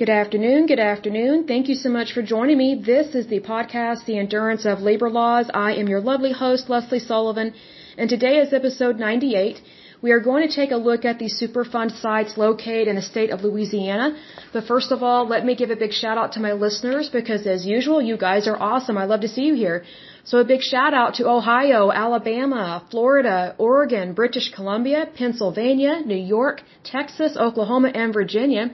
Good afternoon. Good afternoon. Thank you so much for joining me. This is the podcast, The Endurance of Labor Laws. I am your lovely host, Lesley Sullivan, and today is episode 98. We are going to take a look at the Superfund sites located in the state of Louisiana. But first of all, let me give a big shout out to my listeners because as usual, you guys are awesome. I love to see you here. So a big shout out to Ohio, Alabama, Florida, Oregon, British Columbia, Pennsylvania, New York, Texas, Oklahoma, and Virginia.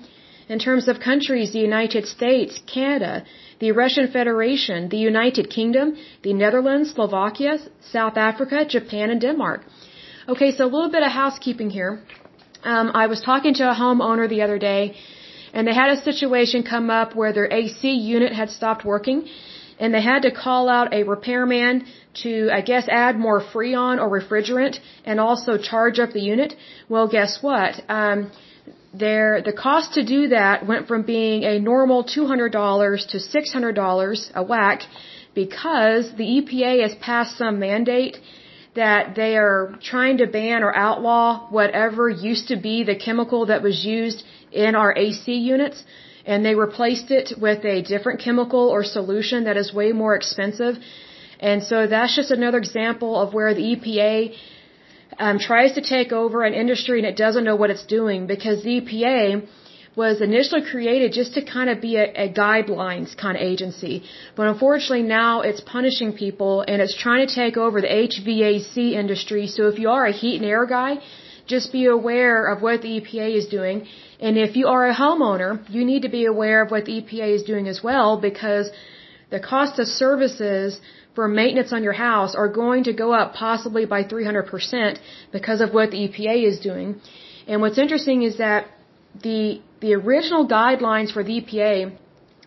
In terms of countries, the United States, Canada, the Russian Federation, the United Kingdom, the Netherlands, Slovakia, South Africa, Japan, and Denmark. Okay, so a little bit of housekeeping here. Um, I was talking to a homeowner the other day, and they had a situation come up where their AC unit had stopped working, and they had to call out a repairman to, I guess, add more Freon or refrigerant and also charge up the unit. Well, guess what? Um, there the cost to do that went from being a normal $200 to $600 a whack because the EPA has passed some mandate that they are trying to ban or outlaw whatever used to be the chemical that was used in our AC units and they replaced it with a different chemical or solution that is way more expensive. And so that's just another example of where the EPA um, tries to take over an industry and it doesn't know what it's doing because the EPA was initially created just to kind of be a, a guidelines kind of agency. But unfortunately now it's punishing people and it's trying to take over the HVAC industry. So if you are a heat and air guy, just be aware of what the EPA is doing. And if you are a homeowner, you need to be aware of what the EPA is doing as well because the cost of services for maintenance on your house are going to go up possibly by 300% because of what the EPA is doing. And what's interesting is that the the original guidelines for the EPA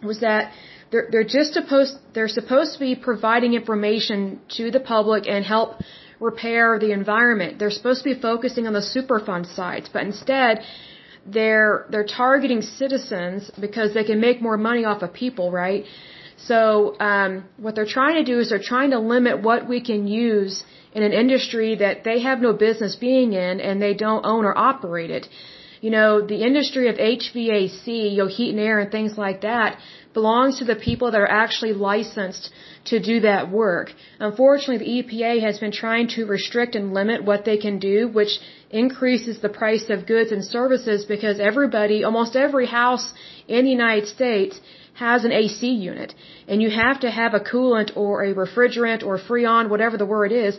was that they're they're just supposed they're supposed to be providing information to the public and help repair the environment. They're supposed to be focusing on the Superfund sites, but instead they're they're targeting citizens because they can make more money off of people, right? So um, what they're trying to do is they're trying to limit what we can use in an industry that they have no business being in and they don't own or operate it. You know, the industry of HVAC, you know, heat and air and things like that belongs to the people that are actually licensed to do that work. Unfortunately, the EPA has been trying to restrict and limit what they can do, which increases the price of goods and services because everybody, almost every house in the United States has an AC unit and you have to have a coolant or a refrigerant or freon, whatever the word is,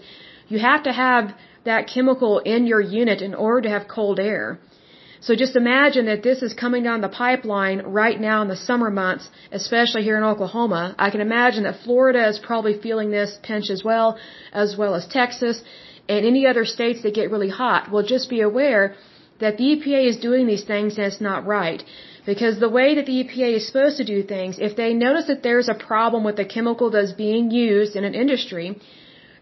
you have to have that chemical in your unit in order to have cold air. So just imagine that this is coming down the pipeline right now in the summer months, especially here in Oklahoma. I can imagine that Florida is probably feeling this pinch as well, as well as Texas and any other states that get really hot. Well, just be aware that the EPA is doing these things and it's not right. Because the way that the EPA is supposed to do things, if they notice that there's a problem with a chemical that's being used in an industry,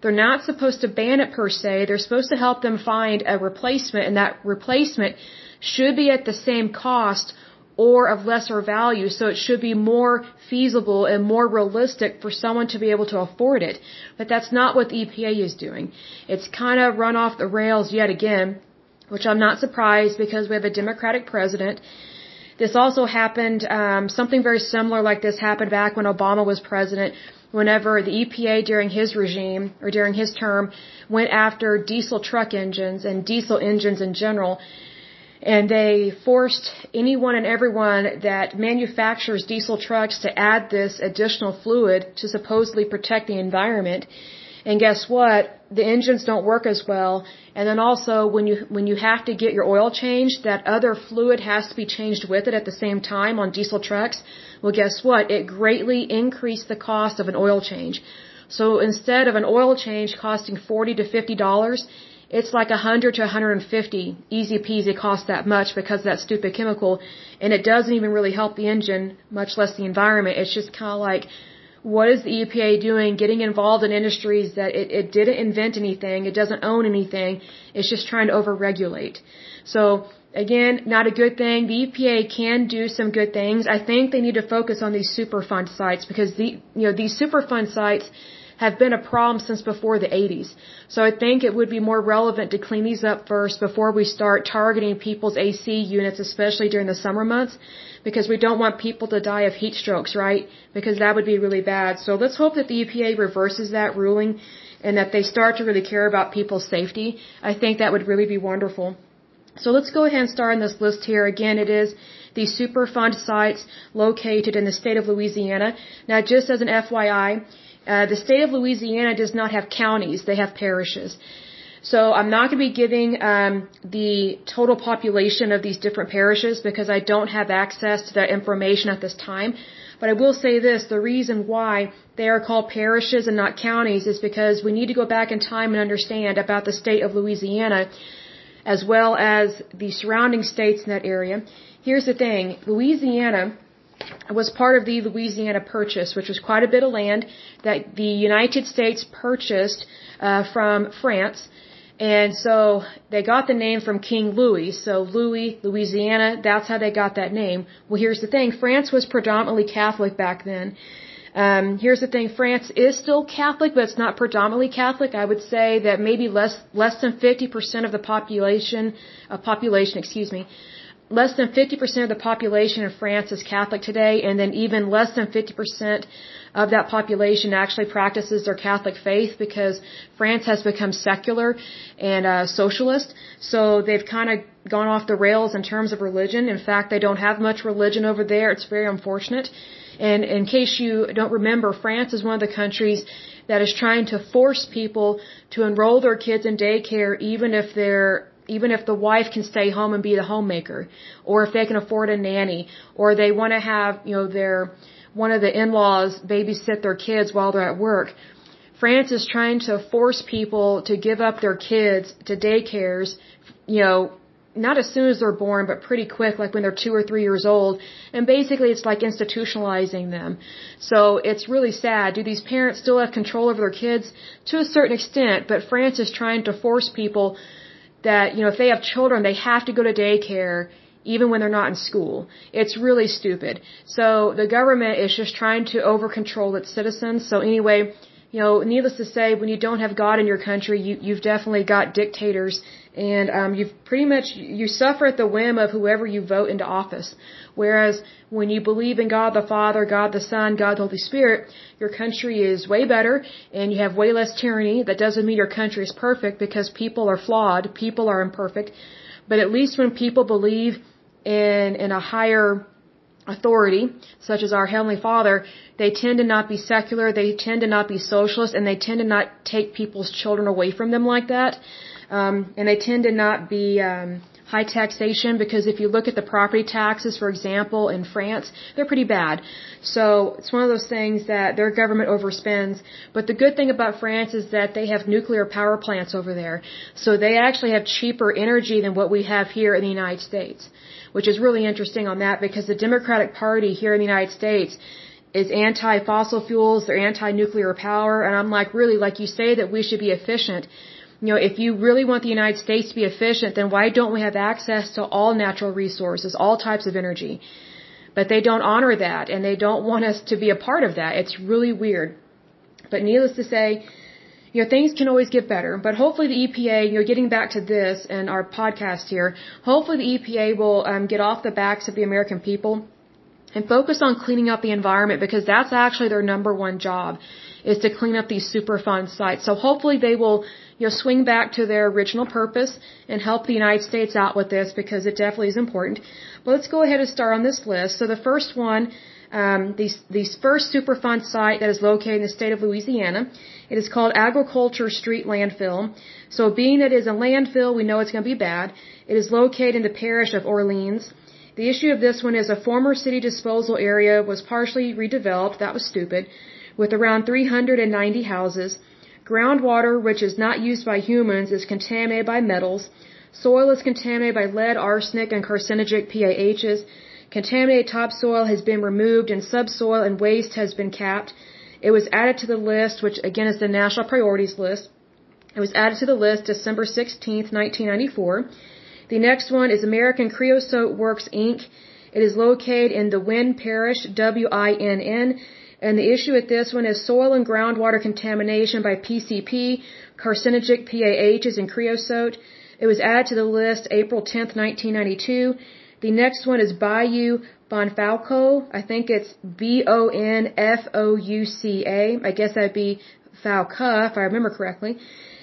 they're not supposed to ban it per se. They're supposed to help them find a replacement, and that replacement should be at the same cost or of lesser value, so it should be more feasible and more realistic for someone to be able to afford it. But that's not what the EPA is doing. It's kind of run off the rails yet again, which I'm not surprised because we have a Democratic president this also happened, um, something very similar like this happened back when Obama was president, whenever the EPA during his regime or during his term went after diesel truck engines and diesel engines in general. And they forced anyone and everyone that manufactures diesel trucks to add this additional fluid to supposedly protect the environment. And guess what? The engines don't work as well. And then also when you, when you have to get your oil changed, that other fluid has to be changed with it at the same time on diesel trucks. Well, guess what? It greatly increased the cost of an oil change. So instead of an oil change costing 40 to 50 dollars, it's like 100 to 150 easy peasy cost that much because of that stupid chemical and it doesn't even really help the engine much less the environment it's just kind of like what is the EPA doing getting involved in industries that it, it didn't invent anything, it doesn't own anything, it's just trying to overregulate. So again, not a good thing. The EPA can do some good things. I think they need to focus on these Superfund sites because the you know these Superfund sites have been a problem since before the 80s. So I think it would be more relevant to clean these up first before we start targeting people's AC units, especially during the summer months, because we don't want people to die of heat strokes, right? Because that would be really bad. So let's hope that the EPA reverses that ruling and that they start to really care about people's safety. I think that would really be wonderful. So let's go ahead and start on this list here. Again, it is the Superfund sites located in the state of Louisiana. Now, just as an FYI, uh, the state of Louisiana does not have counties; they have parishes. So I'm not going to be giving um, the total population of these different parishes because I don't have access to that information at this time. But I will say this, the reason why they are called parishes and not counties is because we need to go back in time and understand about the state of Louisiana as well as the surrounding states in that area. Here's the thing, Louisiana was part of the Louisiana Purchase, which was quite a bit of land that the United States purchased uh, from France. And so they got the name from King Louis. So Louis, Louisiana, that's how they got that name. Well, here's the thing. France was predominantly Catholic back then. Um, here's the thing. France is still Catholic, but it's not predominantly Catholic. I would say that maybe less, less than 50% of the population, uh, population, excuse me, less than 50% of the population in France is Catholic today, and then even less than 50% of that population actually practices their Catholic faith because France has become secular and uh, socialist. So they've kind of gone off the rails in terms of religion. In fact, they don't have much religion over there. It's very unfortunate. And in case you don't remember, France is one of the countries that is trying to force people to enroll their kids in daycare even if they're even if the wife can stay home and be the homemaker, or if they can afford a nanny, or they want to have, you know, their, one of the in-laws babysit their kids while they're at work. France is trying to force people to give up their kids to daycares, you know, not as soon as they're born, but pretty quick, like when they're two or three years old. And basically it's like institutionalizing them. So it's really sad. Do these parents still have control over their kids? To a certain extent, but France is trying to force people that, you know, if they have children, they have to go to daycare even when they're not in school. It's really stupid. So the government is just trying to over control its citizens. So anyway, you know, needless to say, when you don't have God in your country, you, you've definitely got dictators and um, you've pretty much you suffer at the whim of whoever you vote into office. Whereas when you believe in God the Father, God the Son, God the Holy Spirit, your country is way better and you have way less tyranny. That doesn't mean your country is perfect because people are flawed, people are imperfect. But at least when people believe in in a higher authority, such as our Heavenly Father, they tend to not be secular, they tend to not be socialist, and they tend to not take people's children away from them like that. Um, and they tend to not be um, high taxation because if you look at the property taxes, for example, in France, they're pretty bad. So it's one of those things that their government overspends. But the good thing about France is that they have nuclear power plants over there. So they actually have cheaper energy than what we have here in the United States, which is really interesting on that because the Democratic Party here in the United States is anti-fossil fuels, they're anti-nuclear power, and I'm like, really, like you say that we should be efficient you know, if you really want the United States to be efficient, then why don't we have access to all natural resources, all types of energy? But they don't honor that, and they don't want us to be a part of that. It's really weird. But needless to say, you know, things can always get better. But hopefully the EPA, you know, getting back to this and our podcast here, hopefully the EPA will um, get off the backs of the American people and focus on cleaning up the environment because that's actually their number one job is to clean up these Superfund sites. So hopefully they will you know, swing back to their original purpose and help the United States out with this because it definitely is important. But let's go ahead and start on this list. So the first one, um, the, the first Superfund site that is located in the state of Louisiana, it is called Agriculture Street Landfill. So being it is a landfill, we know it's going to be bad. It is located in the parish of Orleans. The issue of this one is a former city disposal area was partially redeveloped. That was stupid. With around 390 houses. Groundwater, which is not used by humans, is contaminated by metals. Soil is contaminated by lead, arsenic, and carcinogenic PAHs. Contaminated topsoil has been removed and subsoil and waste has been capped. It was added to the list, which again is the national priorities list. It was added to the list December 16, 1994. The next one is American Creosote Works Inc. It is located in the Winn Parish, W-I-N-N, And the issue with this one is soil and groundwater contamination by PCP, carcinogenic PAHs, and creosote. It was added to the list April 10, 1992. The next one is Bayou Bonfalco. I think it's B-O-N-F-O-U-C-A. I guess that'd be Falca, if I remember correctly.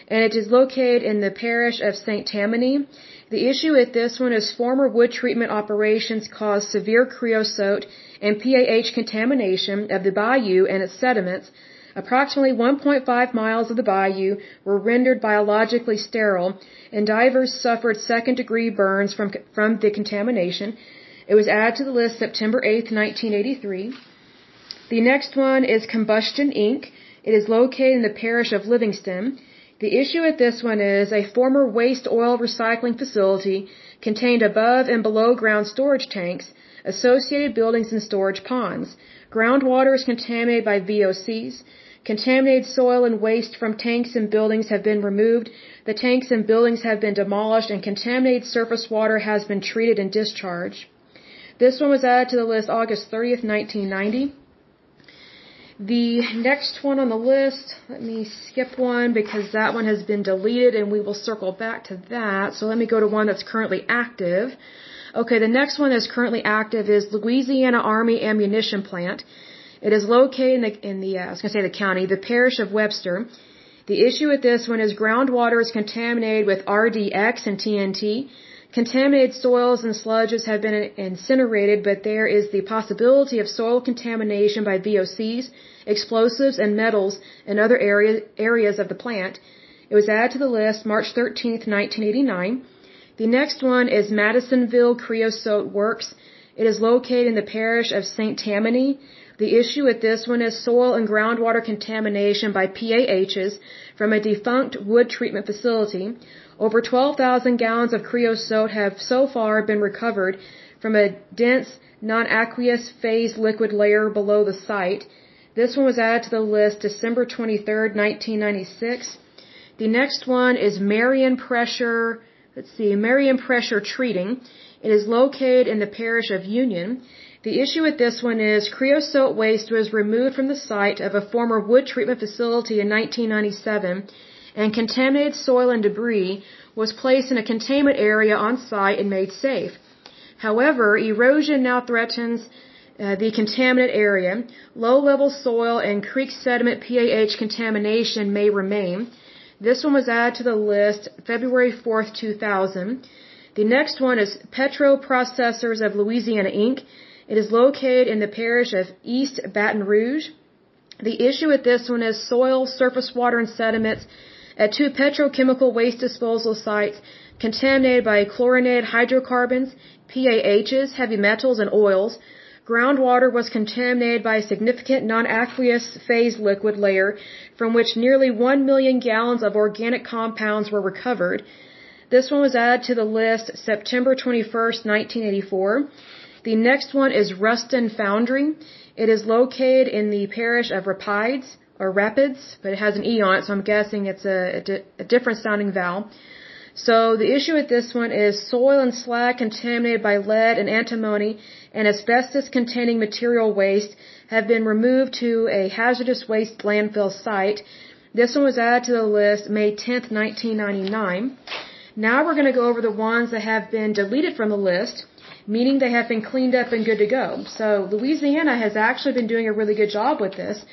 And it is located in the parish of St. Tammany. The issue with this one is former wood treatment operations caused severe creosote and PAH contamination of the bayou and its sediments. Approximately 1.5 miles of the bayou were rendered biologically sterile, and divers suffered second degree burns from, from the contamination. It was added to the list September 8, 1983. The next one is Combustion Inc. It is located in the parish of Livingston. The issue with this one is a former waste oil recycling facility contained above and below ground storage tanks, associated buildings and storage ponds. Groundwater is contaminated by VOCs. Contaminated soil and waste from tanks and buildings have been removed. The tanks and buildings have been demolished and contaminated surface water has been treated and discharged. This one was added to the list August 30th, 1990. The next one on the list, let me skip one because that one has been deleted and we will circle back to that. So let me go to one that's currently active. Okay, the next one that's currently active is Louisiana Army Ammunition Plant. It is located in the, in the uh, I was going to say the county, the parish of Webster. The issue with this one is groundwater is contaminated with RDX and TNT. Contaminated soils and sludges have been incinerated, but there is the possibility of soil contamination by VOCs, explosives, and metals in other area, areas of the plant. It was added to the list March 13, 1989. The next one is Madisonville Creosote Works. It is located in the parish of St. Tammany. The issue with this one is soil and groundwater contamination by PAHs from a defunct wood treatment facility. Over 12,000 gallons of creosote have so far been recovered from a dense, non-aqueous phase liquid layer below the site. This one was added to the list December 23, 1996. The next one is Marion Pressure, let's see, Marion Pressure Treating. It is located in the parish of Union. The issue with this one is creosote waste was removed from the site of a former wood treatment facility in 1997 and contaminated soil and debris was placed in a containment area on site and made safe. However, erosion now threatens uh, the contaminant area. Low level soil and creek sediment PAH contamination may remain. This one was added to the list February 4th, 2000. The next one is Petro Processors of Louisiana Inc. It is located in the parish of East Baton Rouge. The issue with this one is soil, surface water, and sediments at two petrochemical waste disposal sites contaminated by chlorinated hydrocarbons, PAHs, heavy metals, and oils. Groundwater was contaminated by a significant non-aqueous phase liquid layer from which nearly 1 million gallons of organic compounds were recovered. This one was added to the list September 21st, 1984. The next one is Ruston Foundry. It is located in the parish of Rapides or Rapids, but it has an E on it, so I'm guessing it's a, a, a different sounding vowel. So the issue with this one is soil and slag contaminated by lead and antimony and asbestos containing material waste have been removed to a hazardous waste landfill site. This one was added to the list May 10th, 1999. Now we're going to go over the ones that have been deleted from the list meaning they have been cleaned up and good to go. So Louisiana has actually been doing a really good job with this,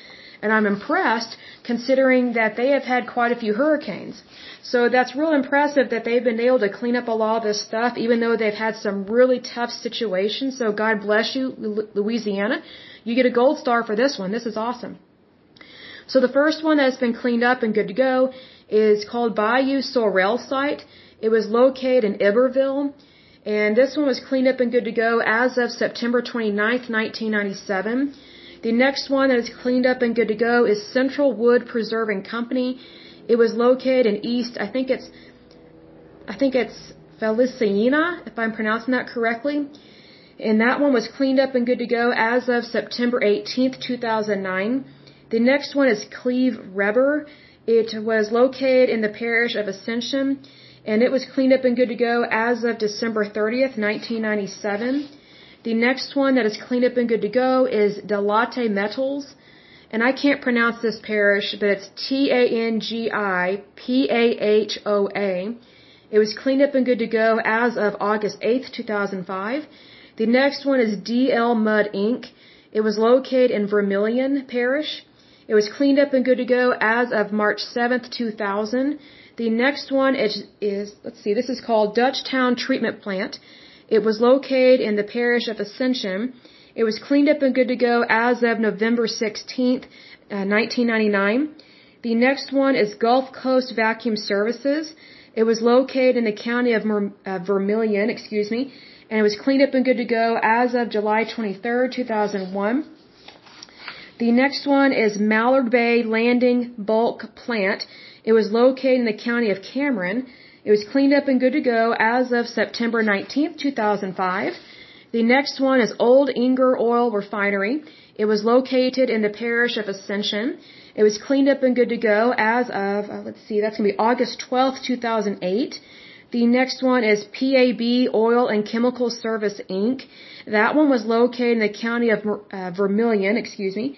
and I'm impressed considering that they have had quite a few hurricanes. So that's real impressive that they've been able to clean up a lot of this stuff, even though they've had some really tough situations. So God bless you, Louisiana. You get a gold star for this one. This is awesome. So the first one that's been cleaned up and good to go is called Bayou Sorrel Site. It was located in Iberville. And this one was cleaned up and good to go as of September 29th, 1997. The next one that is cleaned up and good to go is Central Wood Preserving Company. It was located in East, I think it's, I think it's Feliciana, if I'm pronouncing that correctly. And that one was cleaned up and good to go as of September 18th, 2009. The next one is Cleve Reber. It was located in the parish of Ascension and it was cleaned up and good to go as of December 30th, 1997. The next one that is cleaned up and good to go is Delatte Metals. And I can't pronounce this parish, but it's T-A-N-G-I-P-A-H-O-A. It was cleaned up and good to go as of August 8th, 2005. The next one is DL Mud Inc. It was located in Vermilion Parish. It was cleaned up and good to go as of March 7th, 2000. The next one is, is let's see, this is called Dutchtown Treatment Plant. It was located in the parish of Ascension. It was cleaned up and good to go as of November 16th, uh, 1999. The next one is Gulf Coast Vacuum Services. It was located in the county of Mer- uh, Vermilion, excuse me, and it was cleaned up and good to go as of July 23rd, 2001. The next one is Mallard Bay Landing Bulk Plant. It was located in the county of Cameron. It was cleaned up and good to go as of September 19th, 2005. The next one is Old Inger Oil Refinery. It was located in the parish of Ascension. It was cleaned up and good to go as of, uh, let's see, that's going to be August 12th, 2008. The next one is PAB Oil and Chemical Service Inc. That one was located in the county of uh, Vermilion, excuse me.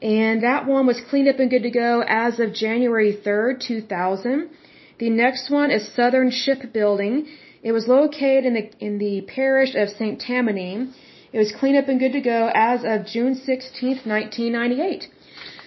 And that one was cleaned up and good to go as of January 3rd, 2000. The next one is Southern Shipbuilding. It was located in the, in the parish of St. Tammany. It was cleaned up and good to go as of June 16th, 1998.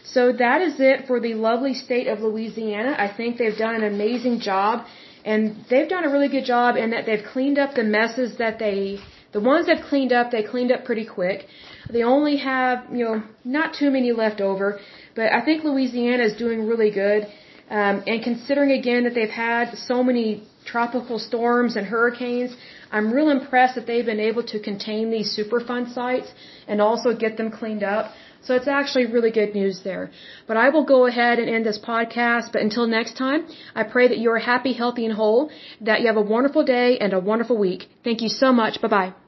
So that is it for the lovely state of Louisiana. I think they've done an amazing job and they've done a really good job in that they've cleaned up the messes that they, the ones they've cleaned up, they cleaned up pretty quick. They only have, you know, not too many left over, but I think Louisiana is doing really good. Um, and considering again that they've had so many tropical storms and hurricanes, I'm real impressed that they've been able to contain these Superfund sites and also get them cleaned up. So it's actually really good news there. But I will go ahead and end this podcast. But until next time, I pray that you are happy, healthy, and whole, that you have a wonderful day and a wonderful week. Thank you so much. Bye bye.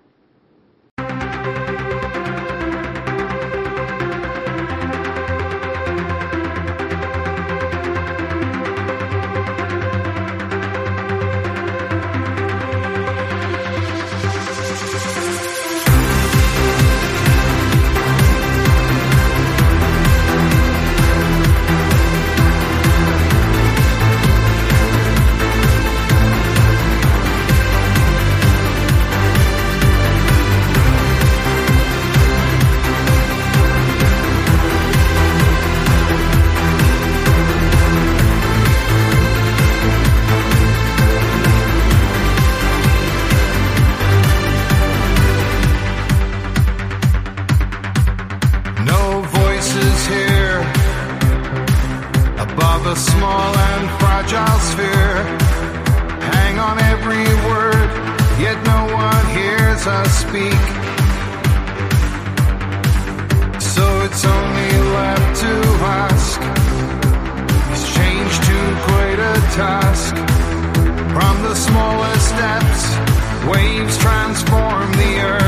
Task? From the smallest steps, waves transform the earth.